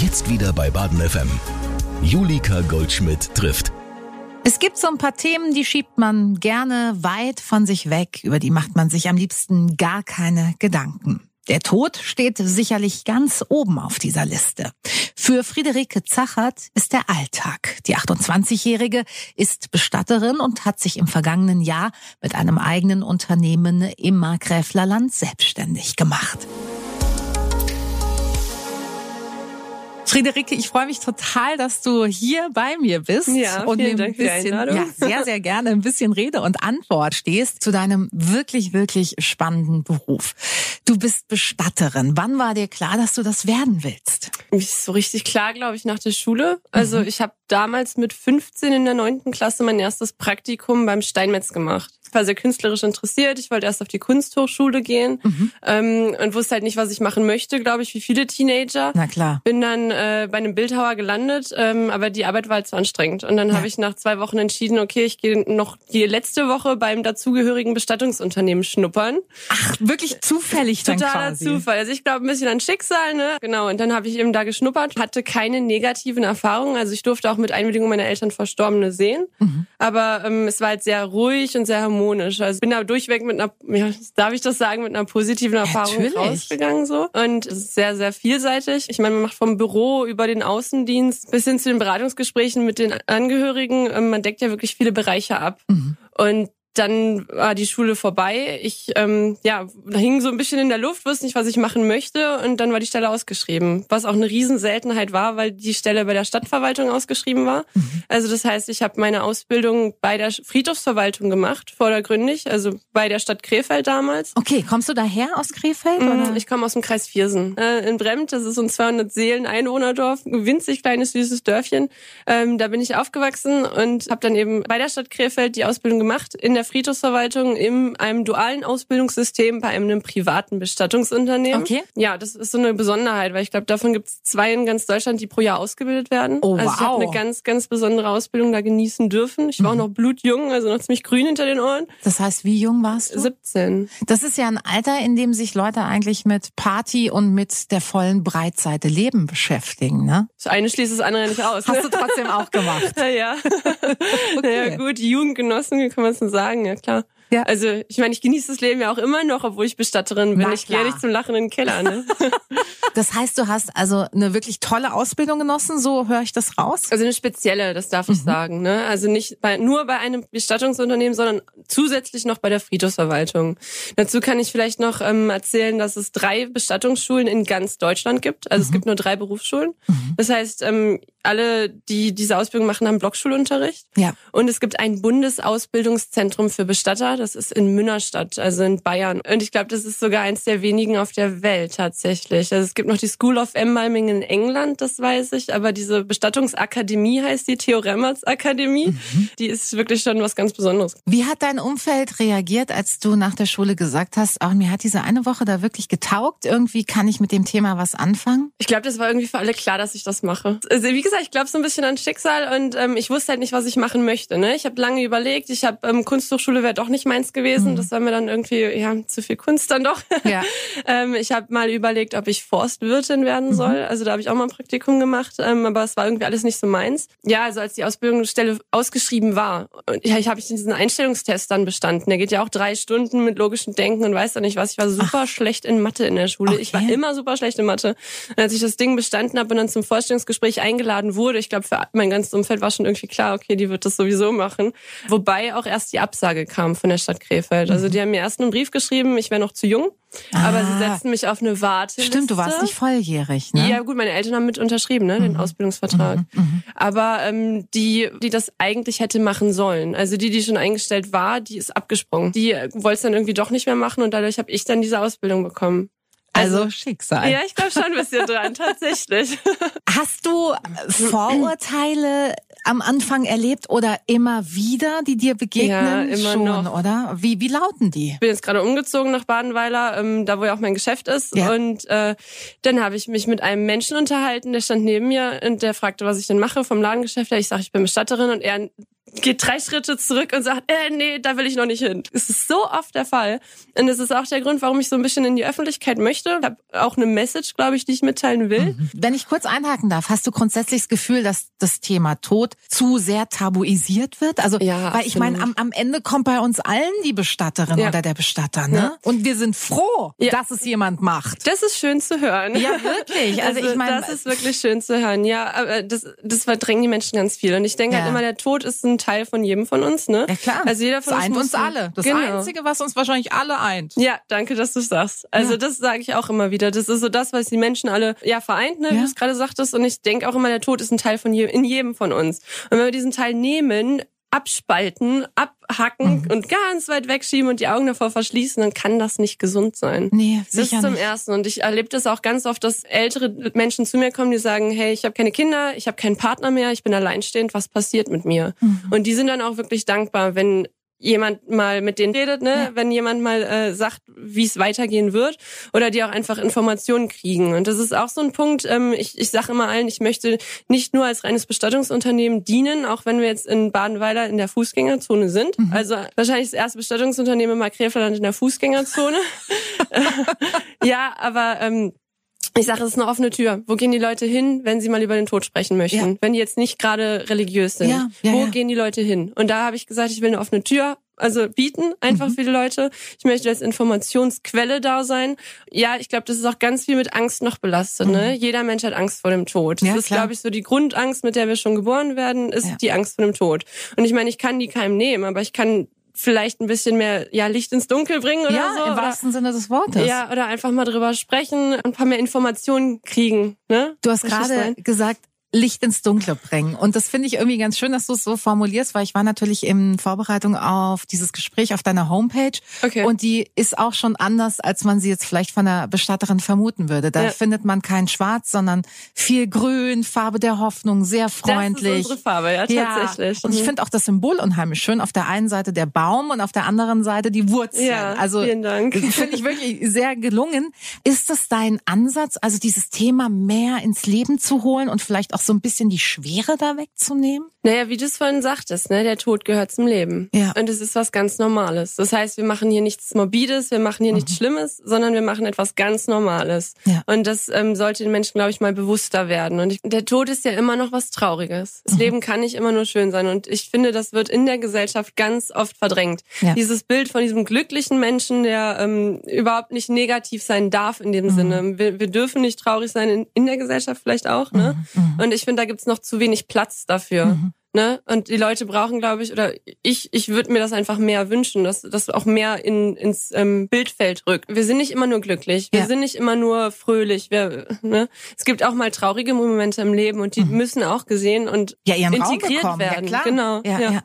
Jetzt wieder bei Baden FM. Julika Goldschmidt trifft. Es gibt so ein paar Themen, die schiebt man gerne weit von sich weg, über die macht man sich am liebsten gar keine Gedanken. Der Tod steht sicherlich ganz oben auf dieser Liste. Für Friederike Zachert ist der Alltag. Die 28-Jährige ist Bestatterin und hat sich im vergangenen Jahr mit einem eigenen Unternehmen im Markgräflerland selbstständig gemacht. Friederike, ich freue mich total, dass du hier bei mir bist ja, und mir ein bisschen, für ja, sehr, sehr gerne ein bisschen Rede und Antwort stehst zu deinem wirklich, wirklich spannenden Beruf. Du bist Bestatterin. Wann war dir klar, dass du das werden willst? So richtig klar, glaube ich, nach der Schule. Also mhm. ich habe damals mit 15 in der neunten Klasse mein erstes Praktikum beim Steinmetz gemacht. Ich war sehr künstlerisch interessiert. Ich wollte erst auf die Kunsthochschule gehen mhm. ähm, und wusste halt nicht, was ich machen möchte, glaube ich, wie viele Teenager. Na klar. Bin dann äh, bei einem Bildhauer gelandet, ähm, aber die Arbeit war halt zu anstrengend. Und dann ja. habe ich nach zwei Wochen entschieden, okay, ich gehe noch die letzte Woche beim dazugehörigen Bestattungsunternehmen schnuppern. Ach, wirklich zufällig dann Totaler quasi. Zufall. Also ich glaube ein bisschen an Schicksal, ne? Genau. Und dann habe ich eben da geschnuppert, hatte keine negativen Erfahrungen. Also ich durfte auch mit Einwilligung meiner Eltern Verstorbene sehen. Mhm. Aber ähm, es war halt sehr ruhig und sehr harmonisch. Also bin da durchweg mit einer, ja, darf ich das sagen, mit einer positiven Erfahrung Natürlich. rausgegangen so. Und es ist sehr, sehr vielseitig. Ich meine, man macht vom Büro über den Außendienst bis hin zu den Beratungsgesprächen mit den Angehörigen. Ähm, man deckt ja wirklich viele Bereiche ab. Mhm. Und dann war die Schule vorbei. Ich ähm, ja, hing so ein bisschen in der Luft, wusste nicht, was ich machen möchte und dann war die Stelle ausgeschrieben, was auch eine Riesenseltenheit war, weil die Stelle bei der Stadtverwaltung ausgeschrieben war. Mhm. Also das heißt, ich habe meine Ausbildung bei der Friedhofsverwaltung gemacht, vordergründig, also bei der Stadt Krefeld damals. Okay, kommst du daher aus Krefeld? Mhm, oder? Ich komme aus dem Kreis Viersen. Äh, in Bremt, das ist so ein 200 Seelen Einwohnerdorf, ein winzig kleines süßes Dörfchen. Ähm, da bin ich aufgewachsen und habe dann eben bei der Stadt Krefeld die Ausbildung gemacht in der Friedhofsverwaltung in einem dualen Ausbildungssystem bei einem privaten Bestattungsunternehmen. Okay. Ja, das ist so eine Besonderheit, weil ich glaube, davon gibt es zwei in ganz Deutschland, die pro Jahr ausgebildet werden. Oh, also ich habe eine ganz, ganz besondere Ausbildung da genießen dürfen. Ich war mhm. auch noch blutjung, also noch ziemlich grün hinter den Ohren. Das heißt, wie jung warst du? 17. Das ist ja ein Alter, in dem sich Leute eigentlich mit Party und mit der vollen Breitseite Leben beschäftigen, ne? Das eine schließt das andere nicht aus. Hast du trotzdem auch gemacht? ja, ja. okay. Ja gut, Jugendgenossen, wie kann man es denn sagen? Ja klar. Ja. Also ich meine, ich genieße das Leben ja auch immer noch, obwohl ich Bestatterin bin. Na, ich gehe nicht zum Lachen in den Keller. Ne? das heißt, du hast also eine wirklich tolle Ausbildung genossen, so höre ich das raus? Also eine spezielle, das darf ich mhm. sagen. Ne? Also nicht bei, nur bei einem Bestattungsunternehmen, sondern zusätzlich noch bei der Friedhofsverwaltung. Dazu kann ich vielleicht noch ähm, erzählen, dass es drei Bestattungsschulen in ganz Deutschland gibt. Also mhm. es gibt nur drei Berufsschulen. Mhm. Das heißt, ähm, alle, die diese Ausbildung machen, haben Blockschulunterricht. Ja. Und es gibt ein Bundesausbildungszentrum für Bestatter. Das ist in Münnerstadt, also in Bayern. Und ich glaube, das ist sogar eins der wenigen auf der Welt tatsächlich. Also es gibt noch die School of Embalming in England, das weiß ich. Aber diese Bestattungsakademie heißt die Theoremats Akademie. Mhm. Die ist wirklich schon was ganz Besonderes. Wie hat dein Umfeld reagiert, als du nach der Schule gesagt hast, auch mir hat diese eine Woche da wirklich getaugt? Irgendwie kann ich mit dem Thema was anfangen? Ich glaube, das war irgendwie für alle klar, dass ich das mache. Also wie gesagt, ich glaube so ein bisschen an Schicksal und ähm, ich wusste halt nicht, was ich machen möchte. Ne? Ich habe lange überlegt, ich habe ähm, Kunsthochschule wäre doch nicht meins gewesen. Mhm. Das war mir dann irgendwie ja zu viel Kunst dann doch. Ja. ähm, ich habe mal überlegt, ob ich Forstwirtin werden mhm. soll. Also da habe ich auch mal ein Praktikum gemacht, ähm, aber es war irgendwie alles nicht so meins. Ja, also als die Ausbildungsstelle ausgeschrieben war, und ja, ich habe ich diesen Einstellungstest dann bestanden. Der geht ja auch drei Stunden mit logischem Denken und weiß dann nicht was. Ich war super Ach. schlecht in Mathe in der Schule. Okay. Ich war immer super schlecht in Mathe. Und als ich das Ding bestanden habe und dann zum Vorstellungsgespräch eingeladen eingeladen wurde. Ich glaube, für mein ganzes Umfeld war schon irgendwie klar, okay, die wird das sowieso machen. Wobei auch erst die Absage kam von der Stadt Krefeld. Also mhm. die haben mir erst einen Brief geschrieben, ich wäre noch zu jung. Ah. Aber sie ah. setzten mich auf eine Warte. Stimmt, du warst nicht volljährig, ne? Ja, gut, meine Eltern haben mit unterschrieben, ne, den mhm. Ausbildungsvertrag. Mhm. Mhm. Aber ähm, die, die das eigentlich hätte machen sollen, also die, die schon eingestellt war, die ist abgesprungen. Die äh, wollte es dann irgendwie doch nicht mehr machen und dadurch habe ich dann diese Ausbildung bekommen. Also, also Schicksal. Ja, ich glaube schon ein bisschen dran, tatsächlich. Hast du Vorurteile am Anfang erlebt oder immer wieder, die dir begegnen? Ja, immer schon, noch. oder? Wie, wie lauten die? Ich bin jetzt gerade umgezogen nach Badenweiler, ähm, da wo ja auch mein Geschäft ist. Ja. Und äh, dann habe ich mich mit einem Menschen unterhalten, der stand neben mir und der fragte, was ich denn mache vom Ladengeschäft. Ich sage, ich bin Bestatterin und er geht drei Schritte zurück und sagt, äh, nee, da will ich noch nicht hin. Es ist so oft der Fall. Und das ist auch der Grund, warum ich so ein bisschen in die Öffentlichkeit möchte. Ich habe auch eine Message, glaube ich, die ich mitteilen will. Mhm. Wenn ich kurz einhaken darf, hast du grundsätzlich das Gefühl, dass das Thema Tod zu sehr tabuisiert wird? Also, ja, weil ich meine, am, am Ende kommt bei uns allen die Bestatterin ja. oder der Bestatter, ne? Ja. Und wir sind froh, dass es jemand macht. Das ist schön zu hören. Ja, wirklich. Also, also ich meine, das ist wirklich schön zu hören. Ja, aber das, das verdrängen die Menschen ganz viel. Und ich denke halt immer, der Tod ist ein Teil von jedem von uns, ne? Ja klar. Also jeder von das uns. eint uns alle. Das genau. Einzige, was uns wahrscheinlich alle eint. Ja, danke, dass du sagst. Also ja. das sage ich auch immer wieder. Das ist so das, was die Menschen alle ja vereint, ne? Ja. Wie du es gerade sagtest. Und ich denke auch immer, der Tod ist ein Teil von je, in jedem von uns. Und wenn wir diesen Teil nehmen, abspalten, abhacken mhm. und ganz weit wegschieben und die Augen davor verschließen, dann kann das nicht gesund sein. Nee, sicher Das zum nicht. Ersten. Und ich erlebe das auch ganz oft, dass ältere Menschen zu mir kommen, die sagen, hey, ich habe keine Kinder, ich habe keinen Partner mehr, ich bin alleinstehend, was passiert mit mir? Mhm. Und die sind dann auch wirklich dankbar, wenn jemand mal mit denen redet, ne? Ja. wenn jemand mal äh, sagt, wie es weitergehen wird oder die auch einfach Informationen kriegen. Und das ist auch so ein Punkt, ähm, ich, ich sage immer allen, ich möchte nicht nur als reines Bestattungsunternehmen dienen, auch wenn wir jetzt in Badenweiler in der Fußgängerzone sind. Mhm. Also wahrscheinlich das erste Bestattungsunternehmen in Markgräflerland in der Fußgängerzone. ja, aber ähm, ich sage, es ist eine offene Tür. Wo gehen die Leute hin, wenn sie mal über den Tod sprechen möchten? Ja. Wenn die jetzt nicht gerade religiös sind. Ja, ja, Wo gehen die Leute hin? Und da habe ich gesagt, ich will eine offene Tür also bieten, einfach mhm. für die Leute. Ich möchte als Informationsquelle da sein. Ja, ich glaube, das ist auch ganz viel mit Angst noch belastet. Ne? Mhm. Ne? Jeder Mensch hat Angst vor dem Tod. Das ja, ist, glaube ich, so die Grundangst, mit der wir schon geboren werden, ist ja. die Angst vor dem Tod. Und ich meine, ich kann die keinem nehmen, aber ich kann vielleicht ein bisschen mehr ja Licht ins Dunkel bringen oder ja, so. im wahrsten Sinne des Wortes. Ja, oder einfach mal drüber sprechen, ein paar mehr Informationen kriegen. Ne? Du hast gerade gesagt, Licht ins Dunkle bringen. Und das finde ich irgendwie ganz schön, dass du es so formulierst, weil ich war natürlich in Vorbereitung auf dieses Gespräch auf deiner Homepage. Okay. Und die ist auch schon anders, als man sie jetzt vielleicht von einer Bestatterin vermuten würde. Da ja. findet man kein Schwarz, sondern viel Grün, Farbe der Hoffnung, sehr freundlich. Das ist unsere Farbe, ja, tatsächlich. Ja. Und ich mhm. finde auch das Symbol unheimlich schön. Auf der einen Seite der Baum und auf der anderen Seite die Wurzeln. Ja, also, vielen Dank. Finde ich wirklich sehr gelungen. Ist das dein Ansatz, also dieses Thema mehr ins Leben zu holen und vielleicht auch auch so ein bisschen die Schwere da wegzunehmen? Naja, wie du es vorhin sagtest, ne, der Tod gehört zum Leben. Ja. Und es ist was ganz Normales. Das heißt, wir machen hier nichts Morbides, wir machen hier mhm. nichts Schlimmes, sondern wir machen etwas ganz Normales. Ja. Und das ähm, sollte den Menschen, glaube ich, mal bewusster werden. Und ich, der Tod ist ja immer noch was Trauriges. Das mhm. Leben kann nicht immer nur schön sein. Und ich finde, das wird in der Gesellschaft ganz oft verdrängt. Ja. Dieses Bild von diesem glücklichen Menschen, der ähm, überhaupt nicht negativ sein darf in dem mhm. Sinne. Wir, wir, dürfen nicht traurig sein in, in der Gesellschaft vielleicht auch. Ne? Mhm. Und ich finde, da gibt's noch zu wenig Platz dafür. Mhm. Ne? Und die Leute brauchen, glaube ich, oder ich, ich würde mir das einfach mehr wünschen, dass das auch mehr in, ins ähm, Bildfeld rückt. Wir sind nicht immer nur glücklich, wir ja. sind nicht immer nur fröhlich. Wir, ne? Es gibt auch mal traurige Momente im Leben und die mhm. müssen auch gesehen und ja, integriert werden. Ja, klar. Genau. Ja, ja.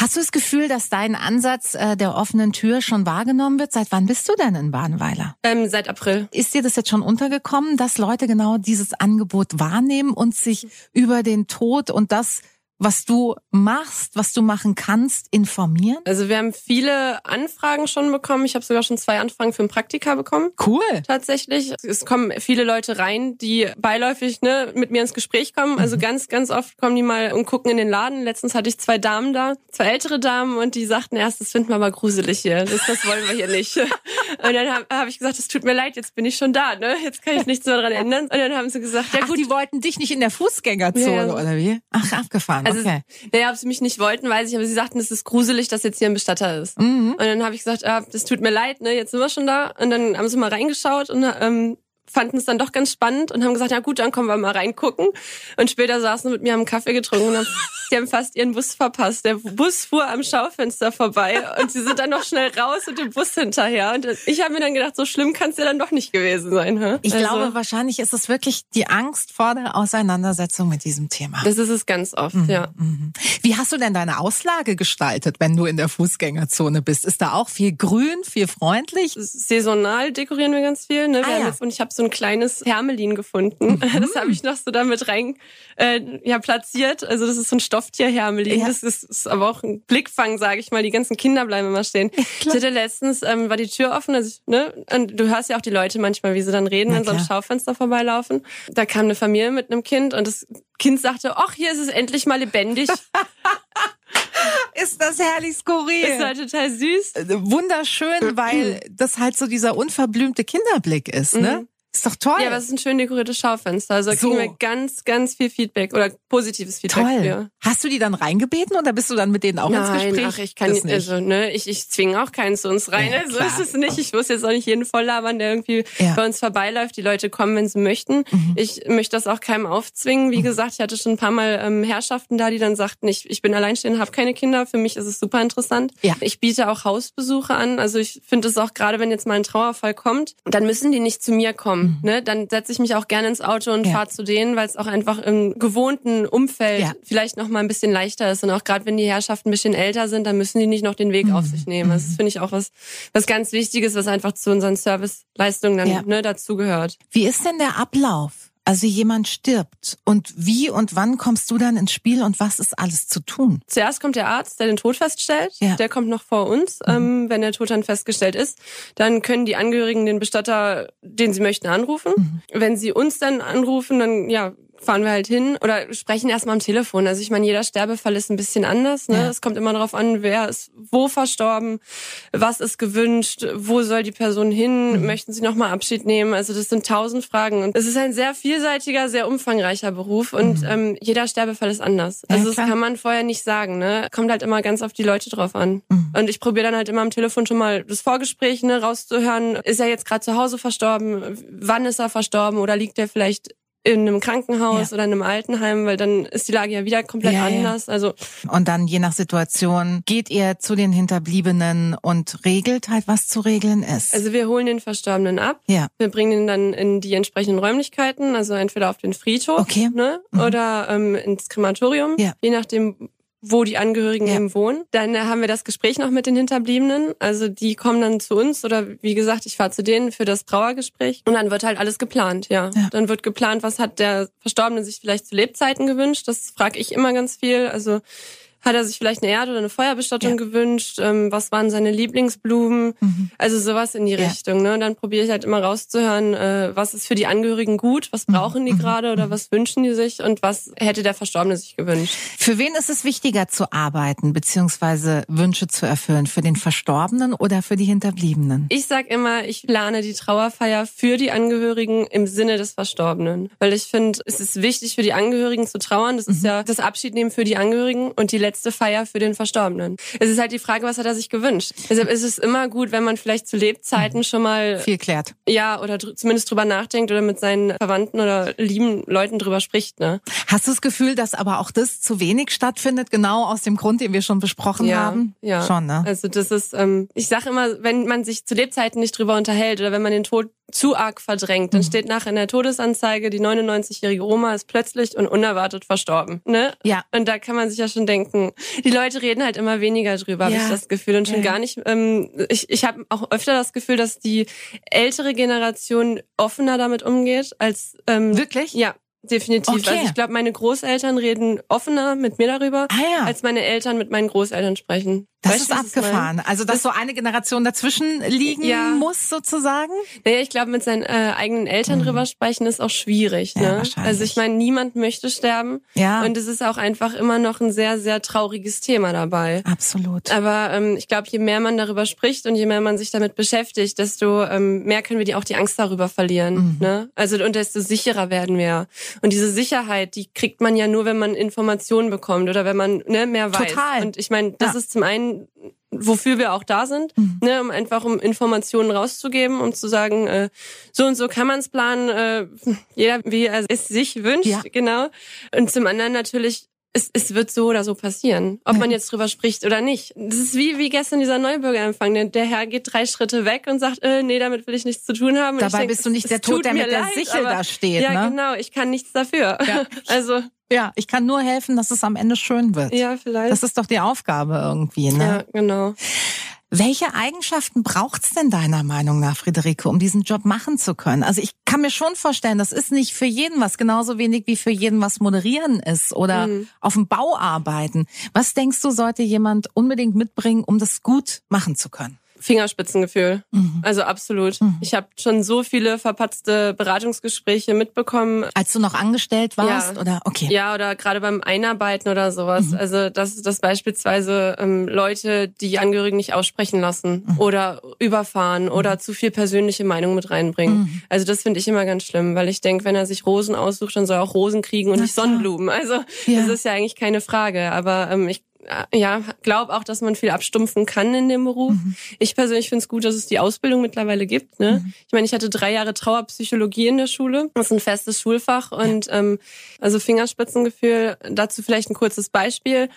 Hast du das Gefühl, dass dein Ansatz äh, der offenen Tür schon wahrgenommen wird? Seit wann bist du denn in Badenweiler? Ähm, seit April. Ist dir das jetzt schon untergekommen, dass Leute genau dieses Angebot wahrnehmen und sich über den Tod und das was du machst, was du machen kannst, informieren? Also wir haben viele Anfragen schon bekommen. Ich habe sogar schon zwei Anfragen für ein Praktika bekommen. Cool. Tatsächlich. Es kommen viele Leute rein, die beiläufig ne, mit mir ins Gespräch kommen. Also mhm. ganz, ganz oft kommen die mal und gucken in den Laden. Letztens hatte ich zwei Damen da, zwei ältere Damen und die sagten erst, das finden wir aber gruselig hier. Das, das wollen wir hier nicht. Und dann habe hab ich gesagt, es tut mir leid, jetzt bin ich schon da. Ne? Jetzt kann ich nichts mehr dran ändern. Und dann haben sie gesagt, ja gut. Ach, die wollten dich nicht in der Fußgängerzone ja. oder wie? Ach, abgefahren. Also okay. naja, ob sie mich nicht wollten, weiß ich, aber sie sagten, es ist gruselig, dass jetzt hier ein Bestatter ist. Mhm. Und dann habe ich gesagt, ah, das tut mir leid, ne, jetzt sind wir schon da. Und dann haben sie mal reingeschaut und ähm, fanden es dann doch ganz spannend und haben gesagt, ja gut, dann kommen wir mal reingucken. Und später saßen mit mir haben Kaffee getrunken und haben, die haben fast ihren Bus verpasst. Der Bus fuhr am Schaufenster vorbei und sie sind dann noch schnell raus und dem Bus hinterher. Und ich habe mir dann gedacht, so schlimm kann es ja dann doch nicht gewesen sein. Hä? Ich also, glaube, wahrscheinlich ist es wirklich die Angst vor der Auseinandersetzung mit diesem Thema. Das ist es ganz oft, mhm, ja. Mhm. Wie hast du denn deine Auslage gestaltet, wenn du in der Fußgängerzone bist? Ist da auch viel grün, viel freundlich? Saisonal dekorieren wir ganz viel. Ne? Ah, ja. Und ich habe so ein kleines Hermelin gefunden. Mhm. Das habe ich noch so damit rein äh, ja, platziert. Also das ist so ein Stofftier-Hermelin. Ja. Das ist, ist aber auch ein Blickfang, sage ich mal. Die ganzen Kinder bleiben immer stehen. Ja, ich hatte letztens, ähm, war die Tür offen. Also ich, ne? Und du hörst ja auch die Leute manchmal, wie sie dann reden, wenn sie am Schaufenster vorbeilaufen. Da kam eine Familie mit einem Kind und das Kind sagte, ach, hier ist es endlich mal lebendig. ist das herrlich skurril. Ist halt total süß. Äh, Wunderschön, weil das halt so dieser unverblümte Kinderblick ist, ne? Ist doch toll. Ja, aber es ist ein schön dekoriertes Schaufenster. Also da So. kriegen wir ganz, ganz viel Feedback oder positives Feedback toll. für. Hast du die dann reingebeten oder bist du dann mit denen auch ins Nein, Gespräch? ach, ich kann Das nicht. also ne, ich, ich zwinge auch keinen zu uns rein. Ja, so klar. ist es nicht. Ich muss jetzt auch nicht jeden voll labern, der irgendwie Ja. Mhm. bei uns vorbeiläuft. Die Leute kommen, wenn sie möchten. Ich möchte das auch keinem aufzwingen. Wie gesagt, ich hatte schon ein paar Mal ähm, Herrschaften da, die dann sagten, ich, ich bin alleinstehend, habe keine Kinder. Für mich ist es super interessant. Ja. Ich biete auch Hausbesuche an. Also ich finde es auch gerade, wenn jetzt mal ein Trauerfall kommt, dann müssen die nicht zu mir kommen. Ne? Dann setze ich mich auch gerne ins Auto und Mhm. Ja. fahre zu denen, weil es auch einfach im gewohnten Umfeld Ja. vielleicht noch mal ein bisschen leichter ist. Und auch gerade wenn die Herrschaften ein bisschen älter sind, dann müssen die nicht noch den Weg Mhm. auf sich nehmen. Das finde ich auch was, was ganz Wichtiges, was einfach zu unseren Serviceleistungen dann Ja. ne, dazugehört. Wie ist denn der Ablauf? Also jemand stirbt und wie und wann kommst du dann ins Spiel und was ist alles zu tun? Zuerst kommt der Arzt, der den Tod feststellt. Ja. Der kommt noch vor uns. Mhm. Ähm, wenn der Tod dann festgestellt ist, dann können die Angehörigen den Bestatter, den sie möchten, anrufen. Mhm. Wenn sie uns dann anrufen, dann ja fahren wir halt hin oder sprechen erstmal am Telefon. Also ich meine, jeder Sterbefall ist ein bisschen anders. Ne? Ja. Es kommt immer darauf an, wer ist wo verstorben, was ist gewünscht, wo soll die Person hin, Mhm. möchten sie nochmal Abschied nehmen. Also das sind tausend Fragen. Und es ist ein sehr vielseitiger, sehr umfangreicher Beruf und ähm, jeder Sterbefall ist anders. Mhm. Ja, Also das kann man vorher nicht sagen. Ne? Kommt halt immer ganz auf die Leute drauf an. Mhm. Und ich probiere dann halt immer am Telefon schon mal das Vorgespräch ne, rauszuhören. Ist er jetzt gerade zu Hause verstorben? Wann ist er verstorben? Oder liegt er vielleicht in einem Krankenhaus Ja. oder in einem Altenheim? Weil dann ist die Lage ja wieder komplett Ja, ja. anders. Also Und dann je nach Situation geht ihr zu den Hinterbliebenen und regelt halt, was zu regeln ist. Also wir holen den Verstorbenen ab. ja. Wir bringen ihn dann in die entsprechenden Räumlichkeiten, also entweder auf den Friedhof Okay. ne, Mhm. oder ähm, ins Krematorium, Ja. je nachdem, wo die Angehörigen Ja. eben wohnen. Dann äh, haben wir das Gespräch noch mit den Hinterbliebenen. Also die kommen dann zu uns oder wie gesagt, ich fahre zu denen für das Trauergespräch. Und dann wird halt alles geplant, ja. Ja. Dann wird geplant, was hat der Verstorbene sich vielleicht zu Lebzeiten gewünscht. Das frage ich immer ganz viel. Also hat er sich vielleicht eine Erde- oder eine Feuerbestattung Ja. gewünscht? Ähm, was waren seine Lieblingsblumen? Mhm. Also sowas in die Ja. Richtung. Ne? Und dann probiere ich halt immer rauszuhören, äh, was ist für die Angehörigen gut, was brauchen die Mhm. gerade oder was wünschen die sich und was hätte der Verstorbene sich gewünscht. Für wen ist es wichtiger zu arbeiten beziehungsweise Wünsche zu erfüllen? Für den Verstorbenen oder für die Hinterbliebenen? Ich sag immer, ich plane die Trauerfeier für die Angehörigen im Sinne des Verstorbenen. Weil ich finde, es ist wichtig für die Angehörigen zu trauern. Das Mhm. ist ja das Abschiednehmen für die Angehörigen und die letzte Feier für den Verstorbenen. Es ist halt die Frage, was hat er sich gewünscht? Deshalb ist es immer gut, wenn man vielleicht zu Lebzeiten schon mal Viel klärt. ja, oder dr zumindest drüber nachdenkt oder mit seinen Verwandten oder lieben Leuten drüber spricht, ne? Hast du das Gefühl, dass aber auch das zu wenig stattfindet, genau aus dem Grund, den wir schon besprochen Ja, haben? ja. Schon, ne? Also das ist, ähm, ich sage immer, wenn man sich zu Lebzeiten nicht drüber unterhält oder wenn man den Tod zu arg verdrängt, dann steht nachher in der Todesanzeige, die 99-jährige Oma ist plötzlich und unerwartet verstorben. Ne? Ja. Und da kann man sich ja schon denken, die Leute reden halt immer weniger drüber, habe Ja. ich das Gefühl. Und schon Ja, ja. gar nicht, ähm, ich, ich habe auch öfter das Gefühl, dass die ältere Generation offener damit umgeht als ähm, Wirklich? Ja, definitiv. Okay. Also ich glaube, meine Großeltern reden offener mit mir darüber, Ah ja. als meine Eltern mit meinen Großeltern sprechen. Das Weißt ist abgefahren. Also, dass Das- so eine Generation dazwischen liegen Ja. muss, sozusagen? Naja, ich glaube, mit seinen äh, eigenen Eltern drüber sprechen ist auch schwierig. Mhm. Ja, Ne? Also ich meine, niemand möchte sterben. Ja. Und es ist auch einfach immer noch ein sehr, sehr trauriges Thema dabei. Absolut. Aber ähm, ich glaube, je mehr man darüber spricht und je mehr man sich damit beschäftigt, desto ähm, mehr können wir die auch die Angst darüber verlieren. Mhm. Ne? Also und desto sicherer werden wir. Und diese Sicherheit, die kriegt man ja nur, wenn man Informationen bekommt oder wenn man ne, mehr weiß. Total. Und ich meine, das Ja. ist zum einen wofür wir auch da sind, Mhm. ne, um einfach um Informationen rauszugeben und zu sagen, äh, so und so kann man es planen, äh, jeder wie er es sich wünscht, Ja. genau. Und zum anderen natürlich es, es wird so oder so passieren, ob man jetzt drüber spricht oder nicht. Das ist wie, wie gestern dieser Neubürgerempfang. Der, der Herr geht drei Schritte weg und sagt, äh, nee, damit will ich nichts zu tun haben. Und Dabei denk, bist du nicht der Tod, der mit der leid, Sichel aber- da steht, Ja, ne? genau, ich kann nichts dafür. Ja. Also, Ja, ich kann nur helfen, dass es am Ende schön wird. ja, vielleicht. Das ist doch die Aufgabe irgendwie, ne? ja, genau. Welche Eigenschaften braucht's denn deiner Meinung nach, Friederike, um diesen Job machen zu können? Also ich kann mir schon vorstellen, das ist nicht für jeden was, genauso wenig wie für jeden was moderieren ist oder Mhm. auf dem Bau arbeiten. Was denkst du, sollte jemand unbedingt mitbringen, um das gut machen zu können? Fingerspitzengefühl. Mhm. Also absolut. Mhm. Ich habe schon so viele verpatzte Beratungsgespräche mitbekommen. Als du noch angestellt warst ja. oder okay. Ja, oder gerade beim Einarbeiten oder sowas. Mhm. Also dass, dass beispielsweise ähm, Leute die Angehörigen nicht aussprechen lassen mhm. oder überfahren mhm. oder zu viel persönliche Meinung mit reinbringen. Mhm. Also das finde ich immer ganz schlimm, weil ich denke, wenn er sich Rosen aussucht, dann soll er auch Rosen kriegen und Na, nicht Sonnenblumen. Also ja. das ist ja eigentlich keine Frage. Aber ähm, ich ja, glaube auch, dass man viel abstumpfen kann in dem Beruf. Mhm. Ich persönlich finde es gut, dass es die Ausbildung mittlerweile gibt. Ne? Mhm. Ich meine, ich hatte drei Jahre Trauerpsychologie in der Schule. Das ist ein festes Schulfach und ja. ähm, also Fingerspitzengefühl. Dazu vielleicht ein kurzes Beispiel.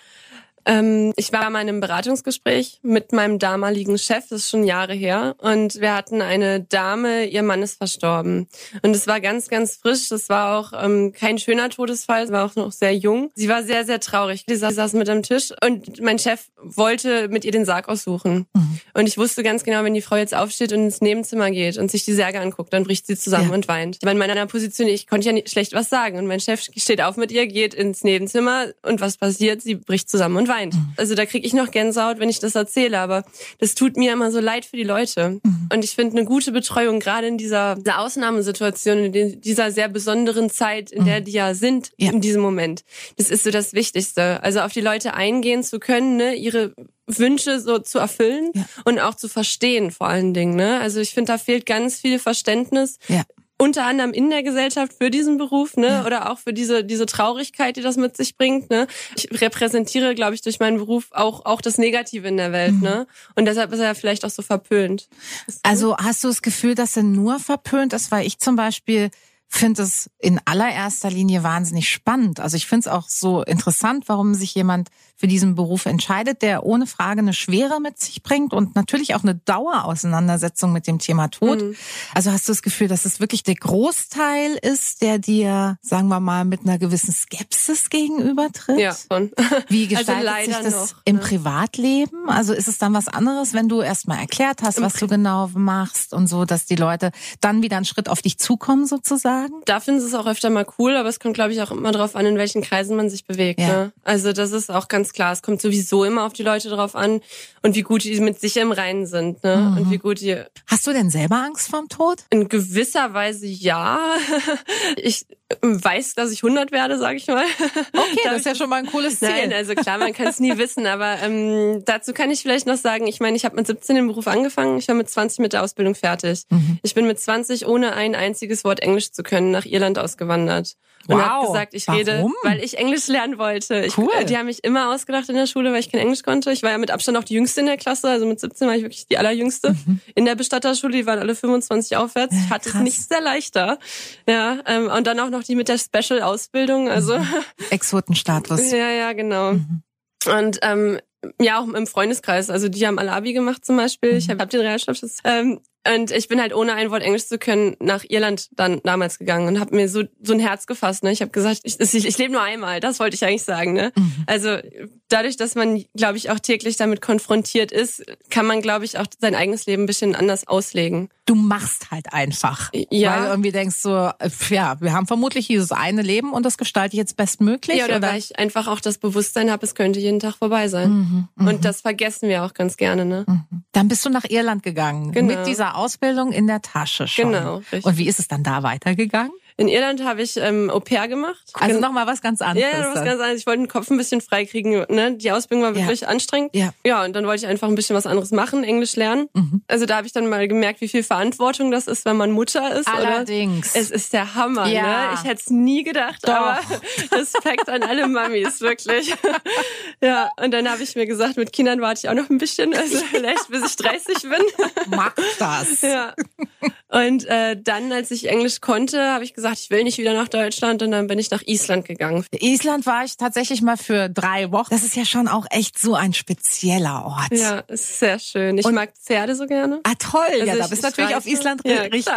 Ähm, ich war mal in einem Beratungsgespräch mit meinem damaligen Chef, das ist schon Jahre her, und wir hatten eine Dame, ihr Mann ist verstorben. Und es war ganz, ganz frisch. Das war auch ähm, kein schöner Todesfall, es war auch noch sehr jung. Sie war sehr, sehr traurig. Sie saß mit am Tisch und mein Chef wollte mit ihr den Sarg aussuchen. Mhm. Und ich wusste ganz genau, wenn die Frau jetzt aufsteht und ins Nebenzimmer geht und sich die Särge anguckt, dann bricht sie zusammen ja. und weint. Weil in meiner Position, ich konnte ja nicht schlecht was sagen. Und mein Chef steht auf mit ihr, geht ins Nebenzimmer und was passiert? Sie bricht zusammen und weint. Mhm. Also da kriege ich noch Gänsehaut, wenn ich das erzähle, aber das tut mir immer so leid für die Leute. Mhm. Und ich finde eine gute Betreuung, gerade in dieser, dieser Ausnahmesituation, in dieser sehr besonderen Zeit, in der mhm. die ja sind, ja. in diesem Moment, das ist so das Wichtigste. Also auf die Leute eingehen zu können, ne, ihre Wünsche so zu erfüllen ja. und auch zu verstehen vor allen Dingen. Ne? Also ich finde, da fehlt ganz viel Verständnis. Ja unter anderem in der Gesellschaft für diesen Beruf, ne, oder auch für diese diese Traurigkeit, die das mit sich bringt, ne. Ich repräsentiere, glaube ich, durch meinen Beruf auch auch das Negative in der Welt, mhm. ne, und deshalb ist er vielleicht auch so verpönt. Also hast du das Gefühl, dass er nur verpönt ist, weil ich zum Beispiel finde es in allererster Linie wahnsinnig spannend. Also ich finde es auch so interessant, warum sich jemand für diesen Beruf entscheidet, der ohne Frage eine Schwere mit sich bringt und natürlich auch eine Dauerauseinandersetzung mit dem Thema Tod. Mhm. Also hast du das Gefühl, dass es wirklich der Großteil ist, der dir, sagen wir mal, mit einer gewissen Skepsis gegenübertritt? Ja, schon. Wie also gestaltet also sich das noch, im ne? Privatleben? Also ist es dann was anderes, wenn du erstmal erklärt hast, Im was Pri du genau machst und so, dass die Leute dann wieder einen Schritt auf dich zukommen sozusagen? Da finden sie es auch öfter mal cool, aber es kommt, glaube ich, auch immer darauf an, in welchen Kreisen man sich bewegt. Ja. Ne? Also das ist auch ganz klar. Es kommt sowieso immer auf die Leute drauf an und wie gut die mit sich im Reinen sind, ne? Mhm. Und wie gut die. Hast du denn selber Angst vorm Tod? In gewisser Weise ja. ich weiß, dass ich 100 werde, sage ich mal. Okay, das ist ja schon mal ein cooles Ziel. Nein, also klar, man kann es nie wissen, aber ähm, dazu kann ich vielleicht noch sagen, ich meine, ich habe mit 17 den Beruf angefangen, ich war mit 20 mit der Ausbildung fertig. Mhm. Ich bin mit 20 ohne ein einziges Wort Englisch zu können nach Irland ausgewandert. Und wow. habe gesagt, ich Warum? rede, weil ich Englisch lernen wollte. Ich, cool. Die haben mich immer ausgedacht in der Schule, weil ich kein Englisch konnte. Ich war ja mit Abstand auch die Jüngste in der Klasse, also mit 17 war ich wirklich die allerjüngste. Mhm. In der Bestatterschule, die waren alle 25 aufwärts. Ich hatte Krass. es nicht sehr leichter. Ja, ähm, und dann auch noch die mit der Special-Ausbildung. Also mhm. Exotenstatus. ja, ja, genau. Mhm. Und ähm, ja, auch im Freundeskreis. Also die haben Alabi gemacht zum Beispiel. Mhm. Ich habe hab den Realschulabschluss. Ähm, und ich bin halt ohne ein Wort Englisch zu können nach Irland dann damals gegangen und habe mir so so ein Herz gefasst. Ne? Ich habe gesagt, ich, ich, ich lebe nur einmal. Das wollte ich eigentlich sagen. Ne? Mhm. Also dadurch, dass man, glaube ich, auch täglich damit konfrontiert ist, kann man, glaube ich, auch sein eigenes Leben ein bisschen anders auslegen. Du machst halt einfach. Ja. Weil du irgendwie denkst so, ja, wir haben vermutlich dieses eine Leben und das gestalte ich jetzt bestmöglich. Ja, oder, oder? weil ich einfach auch das Bewusstsein habe, es könnte jeden Tag vorbei sein. Mhm, mhm. und das vergessen wir auch ganz gerne. Ne? Mhm. Dann bist du nach Irland gegangen. Genau. Mit dieser Ausbildung in der Tasche schon. Genau. Richtig. Und wie ist es dann da weitergegangen? In Irland habe ich ähm, Au pair gemacht. Also nochmal was ganz anderes. Ja, was ganz anderes. Ich wollte den Kopf ein bisschen freikriegen. Ne? Die Ausbildung war wirklich ja. anstrengend. Ja. ja, und dann wollte ich einfach ein bisschen was anderes machen, Englisch lernen. Mhm. Also da habe ich dann mal gemerkt, wie viel Verantwortung das ist, wenn man Mutter ist. Allerdings. Oder? Es ist der Hammer. Ja. Ne? Ich hätte es nie gedacht, Doch. aber Respekt an alle Mamis, wirklich. ja, und dann habe ich mir gesagt, mit Kindern warte ich auch noch ein bisschen, also vielleicht bis ich 30 bin. Mach das. ja. Und äh, dann, als ich Englisch konnte, habe ich gesagt, ich will nicht wieder nach Deutschland und dann bin ich nach Island gegangen. Island war ich tatsächlich mal für drei Wochen. Das ist ja schon auch echt so ein spezieller Ort. Ja, ist sehr schön. Ich und, mag Pferde so gerne. Ah toll, also ja, da bist du natürlich reise. auf Island ja, richtig.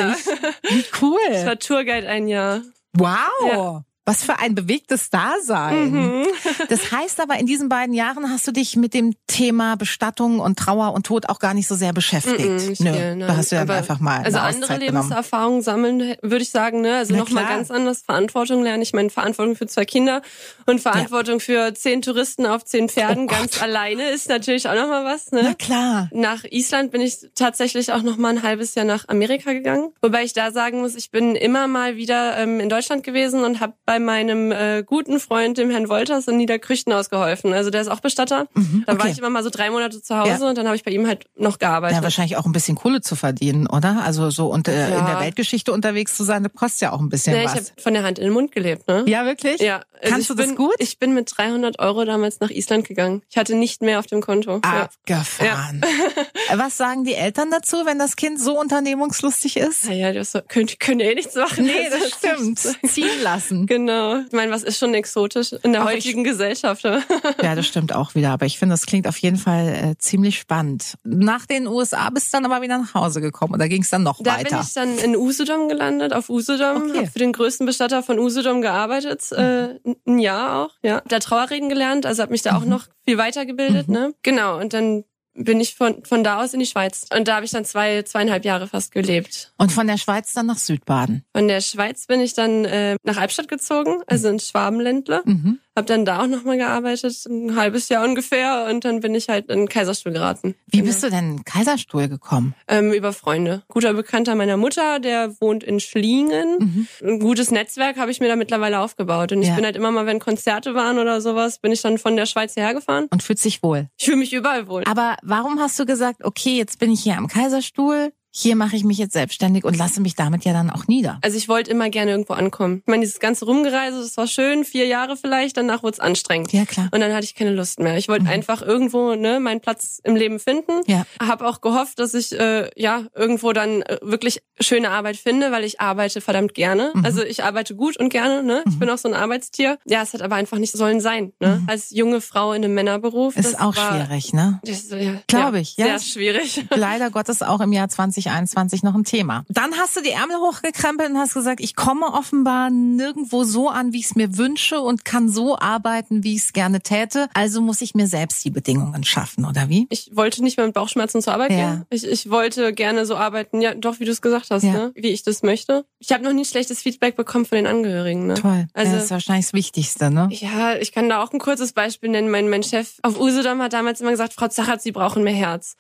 Wie cool. Ich war Tourguide ein Jahr. Wow. Ja. Was für ein bewegtes Dasein. Mhm. Das heißt aber, in diesen beiden Jahren hast du dich mit dem Thema Bestattung und Trauer und Tod auch gar nicht so sehr beschäftigt. Nicht Nö, viel, da hast du dann Aber einfach mal Also eine andere. Lebenserfahrungen sammeln, würde ich sagen, ne? Also Na nochmal ganz anders Verantwortung lernen. Ich meine, Verantwortung für zwei Kinder und Verantwortung für zehn Touristen auf zehn Pferden Oh ganz alleine ist natürlich auch nochmal was, Na ne? klar. Nach Island bin ich tatsächlich auch noch mal ein halbes Jahr nach Amerika gegangen. Wobei ich da sagen muss, ich bin immer mal wieder ähm, in Deutschland gewesen und habe bei meinem äh, guten Freund, dem Herrn Wolters in Niederkrüchten ausgeholfen. Also der ist auch Bestatter. Da war okay. ich immer mal so drei Monate zu Hause Ja. und dann habe ich bei ihm halt noch gearbeitet. Ja, wahrscheinlich auch ein bisschen Kohle zu verdienen, oder? Also so und, äh, Ja. in der Weltgeschichte unterwegs zu sein, das kostet ja auch ein bisschen Ja, ich was. habe von der Hand in den Mund gelebt, ne? Ja, wirklich? Ja, also Kannst ich du das bin, gut? Ich bin mit 300 Euro damals nach Island gegangen. Ich hatte nicht mehr auf dem Konto. Ah. Ja. Abgefahren. Was sagen die Eltern dazu, wenn das Kind so unternehmungslustig ist? Naja, das so- die können ja eh nichts machen. Nee, das ist stimmt. Ziehen lassen. Genau. Ich meine, was ist schon exotisch in der Ach, ich- heutigen Gesellschaft? ne? Ja, das stimmt auch wieder. Aber ich finde, das klingt auf jeden Fall äh, ziemlich spannend. Nach den USA bist du dann aber wieder nach Hause gekommen oder ging es dann noch Da weiter? bin ich dann in Usedom gelandet, auf Usedom, Okay. habe für den größten Bestatter von Usedom gearbeitet, äh, ein Jahr auch, ja. Da Trauerreden gelernt, also habe mich da auch noch viel weitergebildet, ne? Genau, und dann bin ich von, von da aus in die Schweiz. Und da habe ich dann zwei, zweieinhalb Jahre fast gelebt. Und von der Schweiz dann nach Südbaden. Von der Schweiz bin ich dann äh, nach Albstadt gezogen, also ins Schwabenländle. Mhm. Hab dann da auch nochmal gearbeitet, ein halbes Jahr ungefähr. Und dann bin ich halt in den Kaiserstuhl geraten. Wie bist du denn in den Kaiserstuhl gekommen? Ähm, über Freunde. Guter Bekannter meiner Mutter, der wohnt in Schlingen. Ein gutes Netzwerk habe ich mir da mittlerweile aufgebaut. Und ich Ja. bin halt immer mal, wenn Konzerte waren oder sowas, bin ich dann von der Schweiz hierher gefahren. Und fühlt sich wohl. Ich fühle mich überall wohl. Aber warum hast du gesagt, okay, jetzt bin ich hier am Kaiserstuhl, hier mache ich mich jetzt selbstständig und lasse mich damit ja dann auch nieder? Also ich wollte immer gerne irgendwo ankommen. Ich meine, dieses ganze Rumgereise, das war schön, vier Jahre vielleicht, danach wurde es anstrengend. Ja, klar. Und dann hatte ich keine Lust mehr. Ich wollte einfach irgendwo ne, meinen Platz im Leben finden. Ja. Habe auch gehofft, dass ich äh, ja irgendwo dann äh, wirklich schöne Arbeit finde, weil ich arbeite verdammt gerne. Also ich arbeite gut und gerne. Ne? Ich bin auch so ein Arbeitstier. Ja, es hat aber einfach nicht sollen sein. Ne? Als junge Frau in einem Männerberuf. Ist auch war, schwierig, ne? Das, ja, Glaube ich, ja. Sehr schwierig. Leider Gottes auch im Jahr 2021 noch ein Thema. Dann hast du die Ärmel hochgekrempelt und hast gesagt, ich komme offenbar nirgendwo so an, wie ich es mir wünsche und kann so arbeiten, wie ich es gerne täte. Also muss ich mir selbst die Bedingungen schaffen, oder wie? Ich wollte nicht mehr mit Bauchschmerzen zur Arbeit Ja. gehen. Ich, ich wollte gerne so arbeiten, ja, doch, wie du es gesagt hast, Ja. ne? wie ich das möchte. Ich habe noch nie schlechtes Feedback bekommen von den Angehörigen. Ne? Toll. Also ja, das ist wahrscheinlich das Wichtigste, ne? Ja, ich kann da auch ein kurzes Beispiel nennen. Mein, mein Chef auf Usedom hat damals immer gesagt, Frau Zachat, Sie brauchen mehr Herz.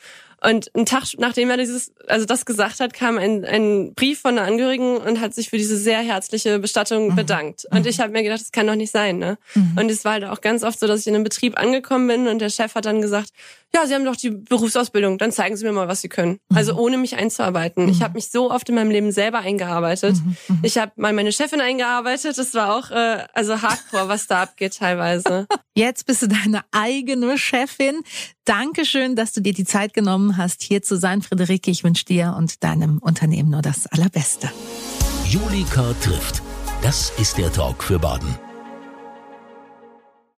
Und einen Tag nachdem er dieses, also das gesagt hat, kam ein, ein Brief von einer Angehörigen und hat sich für diese sehr herzliche Bestattung bedankt. Und ich habe mir gedacht, das kann doch nicht sein, ne? Und es war halt auch ganz oft so, dass ich in einem Betrieb angekommen bin und der Chef hat dann gesagt, ja, Sie haben doch die Berufsausbildung, dann zeigen Sie mir mal, was Sie können. Also ohne mich einzuarbeiten. Ich habe mich so oft in meinem Leben selber eingearbeitet. Ich habe mal meine Chefin eingearbeitet. Das war auch äh, also Hardcore, was da abgeht teilweise. Jetzt bist du deine eigene Chefin. Dankeschön, dass du dir die Zeit genommen hast, hier zu sein, Friederike. Ich wünsche dir und deinem Unternehmen nur das Allerbeste. Julika trifft. Das ist der Talk für Baden.